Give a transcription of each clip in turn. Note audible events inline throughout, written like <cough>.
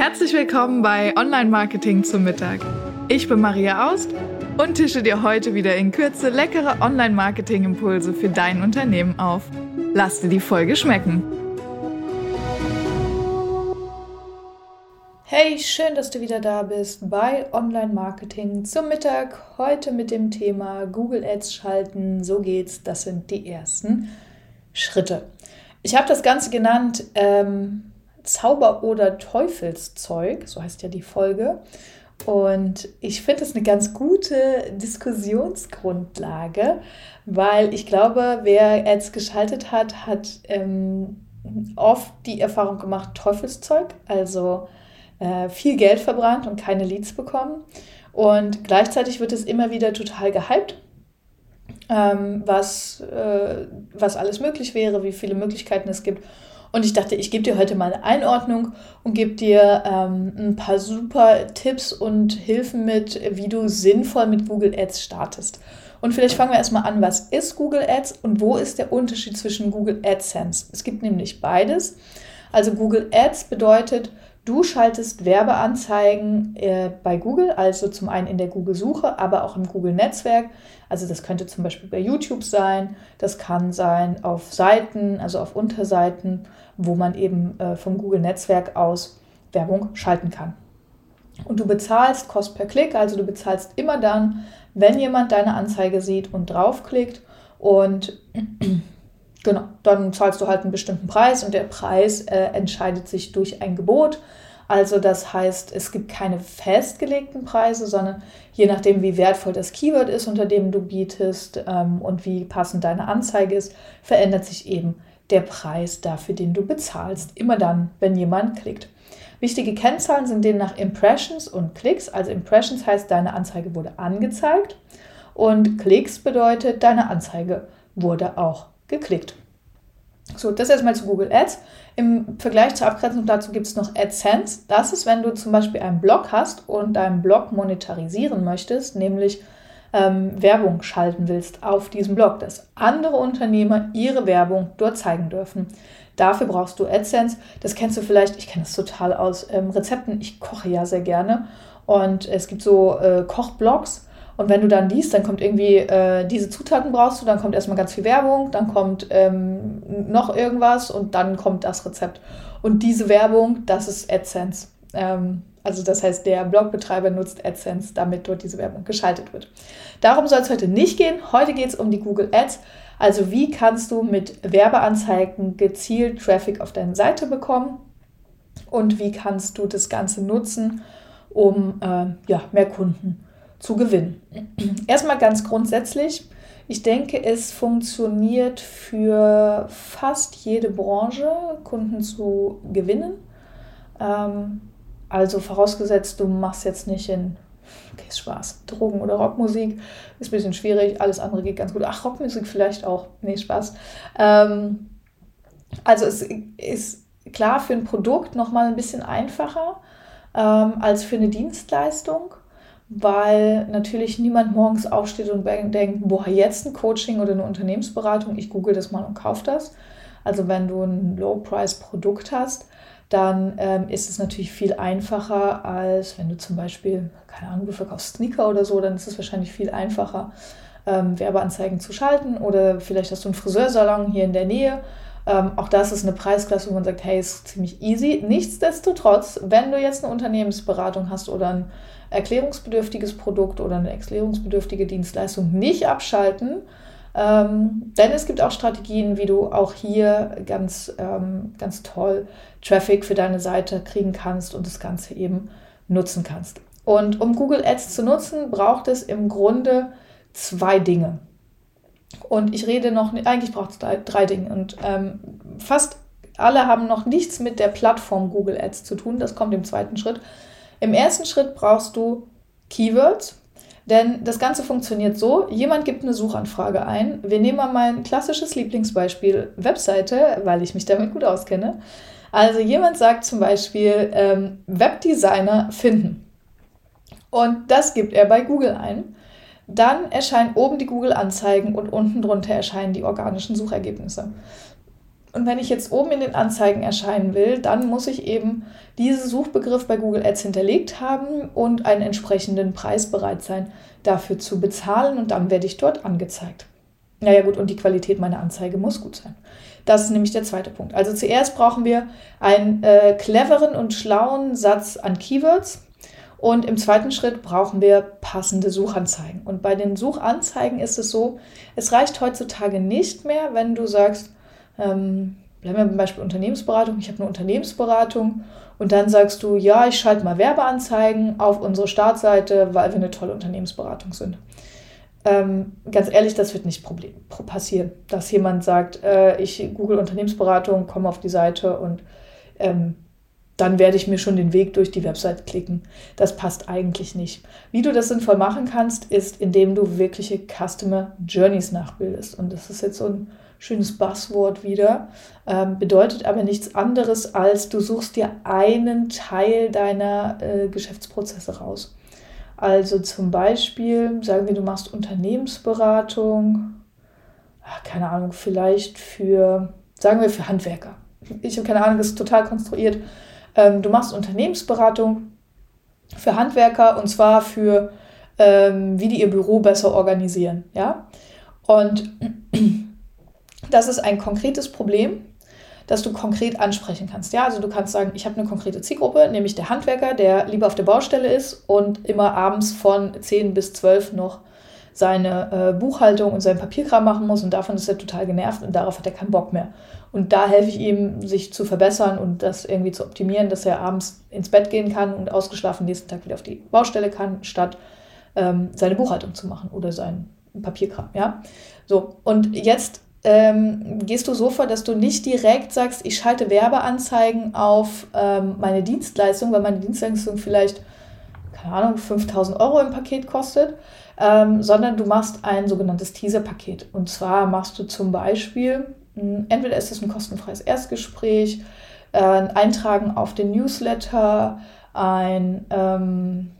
Herzlich willkommen bei Online Marketing zum Mittag. Ich bin Maria Aust und tische dir heute wieder in Kürze leckere Online Marketing Impulse für dein Unternehmen auf. Lass dir die Folge schmecken. Hey, schön, dass du wieder da bist bei Online Marketing zum Mittag. Heute mit dem Thema Google Ads schalten. So geht's. Das sind die ersten Schritte. Ich habe das Ganze genannt ähm, Zauber- oder Teufelszeug, so heißt ja die Folge. Und ich finde es eine ganz gute Diskussionsgrundlage, weil ich glaube, wer Ads geschaltet hat, hat ähm, oft die Erfahrung gemacht, Teufelszeug, also äh, viel Geld verbrannt und keine Leads bekommen. Und gleichzeitig wird es immer wieder total gehypt, ähm, was, äh, was alles möglich wäre, wie viele Möglichkeiten es gibt. Und ich dachte, ich gebe dir heute mal eine Einordnung und gebe dir ähm, ein paar super Tipps und Hilfen mit, wie du sinnvoll mit Google Ads startest. Und vielleicht fangen wir erstmal an, was ist Google Ads und wo ist der Unterschied zwischen Google AdSense? Es gibt nämlich beides. Also Google Ads bedeutet, Du schaltest Werbeanzeigen äh, bei Google, also zum einen in der Google-Suche, aber auch im Google-Netzwerk. Also das könnte zum Beispiel bei YouTube sein, das kann sein auf Seiten, also auf Unterseiten, wo man eben äh, vom Google-Netzwerk aus Werbung schalten kann. Und du bezahlst Kost per Klick, also du bezahlst immer dann, wenn jemand deine Anzeige sieht und draufklickt. Und Genau, dann zahlst du halt einen bestimmten Preis und der Preis äh, entscheidet sich durch ein Gebot. Also das heißt, es gibt keine festgelegten Preise, sondern je nachdem, wie wertvoll das Keyword ist, unter dem du bietest ähm, und wie passend deine Anzeige ist, verändert sich eben der Preis dafür, den du bezahlst. Immer dann, wenn jemand klickt. Wichtige Kennzahlen sind demnach Impressions und Klicks. Also Impressions heißt, deine Anzeige wurde angezeigt und Klicks bedeutet, deine Anzeige wurde auch geklickt. So, das erstmal zu Google Ads. Im Vergleich zur Abgrenzung dazu gibt es noch AdSense. Das ist, wenn du zum Beispiel einen Blog hast und deinen Blog monetarisieren möchtest, nämlich ähm, Werbung schalten willst auf diesem Blog, dass andere Unternehmer ihre Werbung dort zeigen dürfen. Dafür brauchst du AdSense. Das kennst du vielleicht, ich kenne das total aus ähm, Rezepten. Ich koche ja sehr gerne und es gibt so äh, Kochblogs und wenn du dann liest, dann kommt irgendwie, äh, diese Zutaten brauchst du, dann kommt erstmal ganz viel Werbung, dann kommt ähm, noch irgendwas und dann kommt das Rezept. Und diese Werbung, das ist AdSense. Ähm, also das heißt, der Blogbetreiber nutzt AdSense, damit dort diese Werbung geschaltet wird. Darum soll es heute nicht gehen. Heute geht es um die Google Ads. Also wie kannst du mit Werbeanzeigen gezielt Traffic auf deine Seite bekommen und wie kannst du das Ganze nutzen, um äh, ja, mehr Kunden zu zu gewinnen. Erstmal ganz grundsätzlich, ich denke, es funktioniert für fast jede Branche, Kunden zu gewinnen. Ähm, also vorausgesetzt, du machst jetzt nicht in, okay, Spaß, Drogen- oder Rockmusik, ist ein bisschen schwierig, alles andere geht ganz gut. Ach, Rockmusik vielleicht auch, nee, Spaß. Ähm, also es ist klar für ein Produkt nochmal ein bisschen einfacher ähm, als für eine Dienstleistung weil natürlich niemand morgens aufsteht und denkt, boah, jetzt ein Coaching oder eine Unternehmensberatung, ich google das mal und kaufe das. Also wenn du ein Low-Price-Produkt hast, dann ähm, ist es natürlich viel einfacher, als wenn du zum Beispiel, keine Ahnung, du verkaufst Sneaker oder so, dann ist es wahrscheinlich viel einfacher, ähm, Werbeanzeigen zu schalten. Oder vielleicht hast du einen Friseursalon hier in der Nähe. Ähm, auch das ist eine Preisklasse, wo man sagt, hey, ist ziemlich easy. Nichtsdestotrotz, wenn du jetzt eine Unternehmensberatung hast oder ein erklärungsbedürftiges Produkt oder eine erklärungsbedürftige Dienstleistung nicht abschalten. Ähm, denn es gibt auch Strategien, wie du auch hier ganz, ähm, ganz toll Traffic für deine Seite kriegen kannst und das Ganze eben nutzen kannst. Und um Google Ads zu nutzen, braucht es im Grunde zwei Dinge. Und ich rede noch, eigentlich braucht es drei, drei Dinge. Und ähm, fast alle haben noch nichts mit der Plattform Google Ads zu tun. Das kommt im zweiten Schritt. Im ersten Schritt brauchst du Keywords, denn das Ganze funktioniert so, jemand gibt eine Suchanfrage ein. Wir nehmen mal mein klassisches Lieblingsbeispiel Webseite, weil ich mich damit gut auskenne. Also jemand sagt zum Beispiel ähm, Webdesigner finden. Und das gibt er bei Google ein. Dann erscheinen oben die Google-Anzeigen und unten drunter erscheinen die organischen Suchergebnisse. Und wenn ich jetzt oben in den Anzeigen erscheinen will, dann muss ich eben diesen Suchbegriff bei Google Ads hinterlegt haben und einen entsprechenden Preis bereit sein, dafür zu bezahlen und dann werde ich dort angezeigt. Naja gut, und die Qualität meiner Anzeige muss gut sein. Das ist nämlich der zweite Punkt. Also zuerst brauchen wir einen äh, cleveren und schlauen Satz an Keywords. Und im zweiten Schritt brauchen wir passende Suchanzeigen. Und bei den Suchanzeigen ist es so, es reicht heutzutage nicht mehr, wenn du sagst, ähm, bleiben wir beim Beispiel Unternehmensberatung, ich habe eine Unternehmensberatung und dann sagst du, ja, ich schalte mal Werbeanzeigen auf unsere Startseite, weil wir eine tolle Unternehmensberatung sind. Ähm, ganz ehrlich, das wird nicht Problem, passieren, dass jemand sagt, äh, ich google Unternehmensberatung, komme auf die Seite und ähm, dann werde ich mir schon den Weg durch die Website klicken. Das passt eigentlich nicht. Wie du das sinnvoll machen kannst, ist, indem du wirkliche Customer Journeys nachbildest. Und das ist jetzt so ein schönes Buzzword wieder, ähm, bedeutet aber nichts anderes, als du suchst dir einen Teil deiner äh, Geschäftsprozesse raus. Also zum Beispiel, sagen wir, du machst Unternehmensberatung, ach, keine Ahnung, vielleicht für, sagen wir, für Handwerker. Ich habe keine Ahnung, das ist total konstruiert. Ähm, du machst Unternehmensberatung für Handwerker und zwar für, ähm, wie die ihr Büro besser organisieren. Ja? Und <clears throat> das ist ein konkretes Problem, das du konkret ansprechen kannst. Ja, also du kannst sagen, ich habe eine konkrete Zielgruppe, nämlich der Handwerker, der lieber auf der Baustelle ist und immer abends von 10 bis 12 noch seine äh, Buchhaltung und sein Papierkram machen muss und davon ist er total genervt und darauf hat er keinen Bock mehr. Und da helfe ich ihm, sich zu verbessern und das irgendwie zu optimieren, dass er abends ins Bett gehen kann und ausgeschlafen nächsten Tag wieder auf die Baustelle kann, statt ähm, seine Buchhaltung zu machen oder sein Papierkram. Ja, so und jetzt ähm, gehst du so vor, dass du nicht direkt sagst, ich schalte Werbeanzeigen auf ähm, meine Dienstleistung, weil meine Dienstleistung vielleicht, keine Ahnung, 5000 Euro im Paket kostet, ähm, sondern du machst ein sogenanntes Teaser-Paket. Und zwar machst du zum Beispiel, mh, hm, entweder ist es ein kostenfreies Erstgespräch, äh, ein Eintragen auf den Newsletter, ein ähm,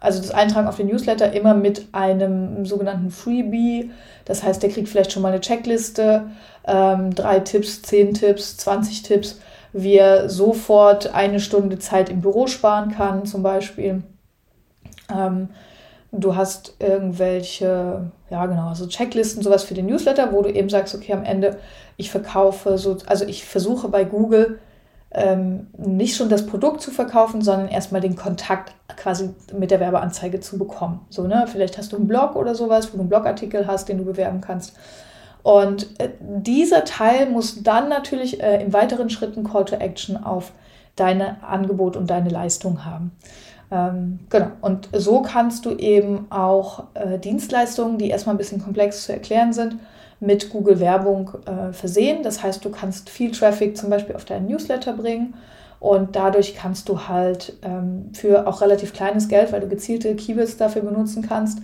also das Eintragen auf den Newsletter immer mit einem sogenannten Freebie. Das heißt, der kriegt vielleicht schon mal eine Checkliste, ähm, drei Tipps, zehn Tipps, 20 Tipps, wie er sofort eine Stunde Zeit im Büro sparen kann, zum Beispiel. Ähm, du hast irgendwelche, ja genau, also Checklisten, sowas für den Newsletter, wo du eben sagst, okay, am Ende, ich verkaufe so, also ich versuche bei Google ähm, nicht schon das Produkt zu verkaufen, sondern erstmal den Kontakt quasi mit der Werbeanzeige zu bekommen. So, ne? Vielleicht hast du einen Blog oder sowas, wo du einen Blogartikel hast, den du bewerben kannst. Und äh, dieser Teil muss dann natürlich äh, in weiteren Schritten Call to Action auf deine Angebot und deine Leistung haben. Ähm, genau. Und so kannst du eben auch äh, Dienstleistungen, die erstmal ein bisschen komplex zu erklären sind, mit Google Werbung äh, versehen. Das heißt, du kannst viel Traffic zum Beispiel auf deinen Newsletter bringen und dadurch kannst du halt ähm, für auch relativ kleines Geld, weil du gezielte Keywords dafür benutzen kannst,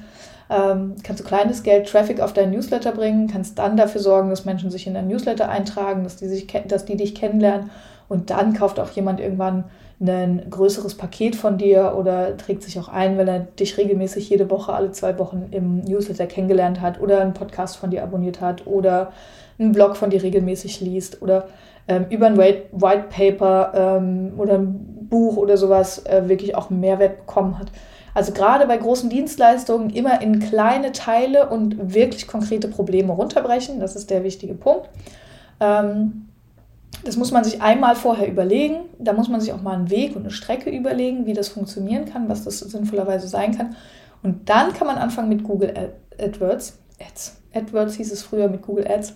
ähm, kannst du kleines Geld Traffic auf deinen Newsletter bringen, kannst dann dafür sorgen, dass Menschen sich in deinen Newsletter eintragen, dass die, sich, dass die dich kennenlernen und dann kauft auch jemand irgendwann ein größeres Paket von dir oder trägt sich auch ein, wenn er dich regelmäßig jede Woche, alle zwei Wochen im Newsletter kennengelernt hat oder einen Podcast von dir abonniert hat oder einen Blog von dir regelmäßig liest oder ähm, über ein White, Paper ähm, oder ein Buch oder sowas äh, wirklich auch einen Mehrwert bekommen hat. Also gerade bei großen Dienstleistungen immer in kleine Teile und wirklich konkrete Probleme runterbrechen. Das ist der wichtige Punkt. Ähm, das muss man sich einmal vorher überlegen. Da muss man sich auch mal einen Weg und eine Strecke überlegen, wie das funktionieren kann, was das sinnvollerweise sein kann. Und dann kann man anfangen mit Google AdWords. Ads. AdWords hieß es früher mit Google Ads.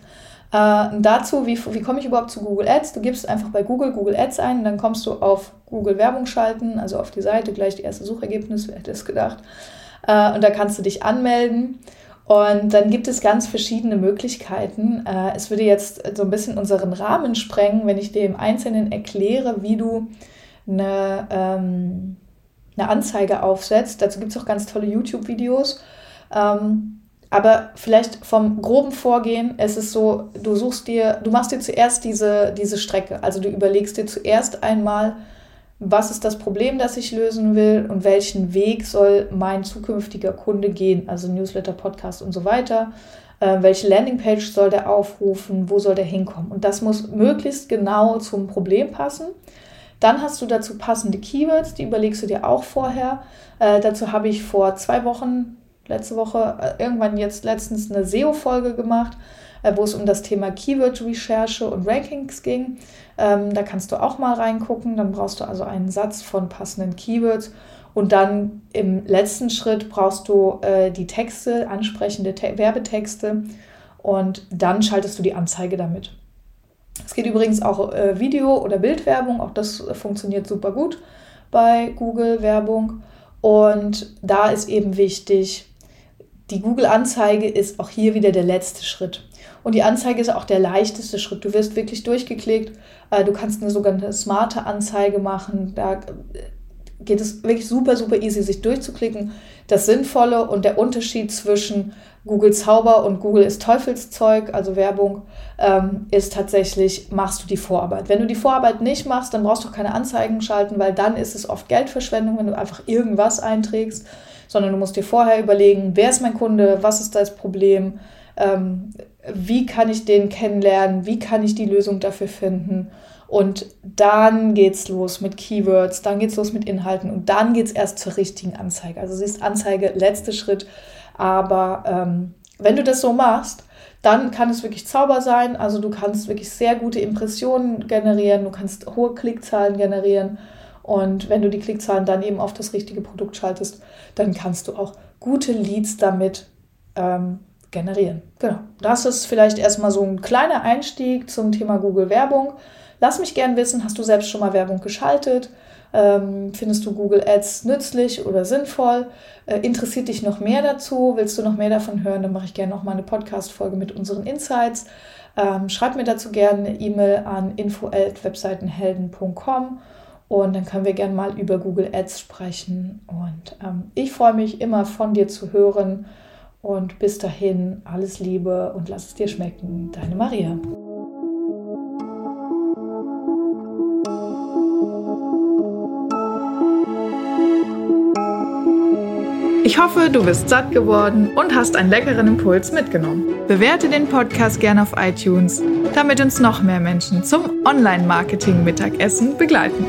Äh, dazu, wie, wie komme ich überhaupt zu Google Ads? Du gibst einfach bei Google Google Ads ein, dann kommst du auf Google Werbung schalten, also auf die Seite, gleich die erste Suchergebnis, wer hätte es gedacht. Äh, und da kannst du dich anmelden. Und dann gibt es ganz verschiedene Möglichkeiten. Äh, es würde jetzt so ein bisschen unseren Rahmen sprengen, wenn ich dir im Einzelnen erkläre, wie du eine, ähm, eine Anzeige aufsetzt. Dazu gibt es auch ganz tolle YouTube-Videos. Ähm, aber vielleicht vom groben Vorgehen, es ist so, du suchst dir, du machst dir zuerst diese, diese Strecke. Also du überlegst dir zuerst einmal, was ist das Problem, das ich lösen will und welchen Weg soll mein zukünftiger Kunde gehen, also Newsletter, Podcast und so weiter. Äh, welche Landingpage soll der aufrufen? Wo soll der hinkommen? Und das muss möglichst genau zum Problem passen. Dann hast du dazu passende Keywords, die überlegst du dir auch vorher. Äh, dazu habe ich vor zwei Wochen, letzte Woche, äh, irgendwann jetzt letztens eine SEO-Folge gemacht, wo es um das Thema Keyword-Recherche und Rankings ging. Ähm, da kannst du auch mal reingucken. Dann brauchst du also einen Satz von passenden Keywords. Und dann im letzten Schritt brauchst du äh, die Texte, ansprechende Te Werbetexte. Und dann schaltest du die Anzeige damit. Es geht übrigens auch äh, Video- oder Bildwerbung, auch das äh, funktioniert super gut bei Google-Werbung. Und da ist eben wichtig, die Google-Anzeige ist auch hier wieder der letzte Schritt. Und die Anzeige ist auch der leichteste Schritt. Du wirst wirklich durchgeklickt. Äh, du kannst eine sogenannte smarte Anzeige machen. Da äh, geht es wirklich super, super easy, sich durchzuklicken. Das Sinnvolle und der Unterschied zwischen Google Zauber und Google ist Teufelszeug, also Werbung, ähm, ist tatsächlich, machst du die Vorarbeit. Wenn du die Vorarbeit nicht machst, dann brauchst du auch keine Anzeigen schalten, weil dann ist es oft Geldverschwendung, wenn du einfach irgendwas einträgst, sondern du musst dir vorher überlegen, wer ist mein Kunde, was ist das Problem, ähm, wie kann ich den kennenlernen, wie kann ich die Lösung dafür finden. Und dann geht's los mit Keywords, dann geht's los mit Inhalten und dann geht's erst zur richtigen Anzeige. Also siehst Anzeige, letzter Schritt. Aber ähm, wenn du das so machst, dann kann es wirklich Zauber sein. Also du kannst wirklich sehr gute Impressionen generieren, du kannst hohe Klickzahlen generieren. Und wenn du die Klickzahlen dann eben auf das richtige Produkt schaltest, dann kannst du auch gute Leads damit ähm, generieren. Genau. Das ist vielleicht erstmal so ein kleiner Einstieg zum Thema Google Werbung. Lass mich gern wissen, hast du selbst schon mal Werbung geschaltet? Ähm, findest du Google Ads nützlich oder sinnvoll? Äh, interessiert dich noch mehr dazu? Willst du noch mehr davon hören? Dann mache ich gerne noch mal eine Podcast-Folge mit unseren Insights. Ähm, schreib mir dazu gerne eine E-Mail an info@webseitenhelden.com und dann können wir gerne mal über Google Ads sprechen. Und ähm, ich freue mich immer von dir zu hören. Und bis dahin alles Liebe und lass es dir schmecken. Deine Maria. Ich hoffe, du bist satt geworden und hast einen leckeren Impuls mitgenommen. Bewerte den Podcast gerne auf iTunes, damit uns noch mehr Menschen zum Online-Marketing-Mittagessen begleiten.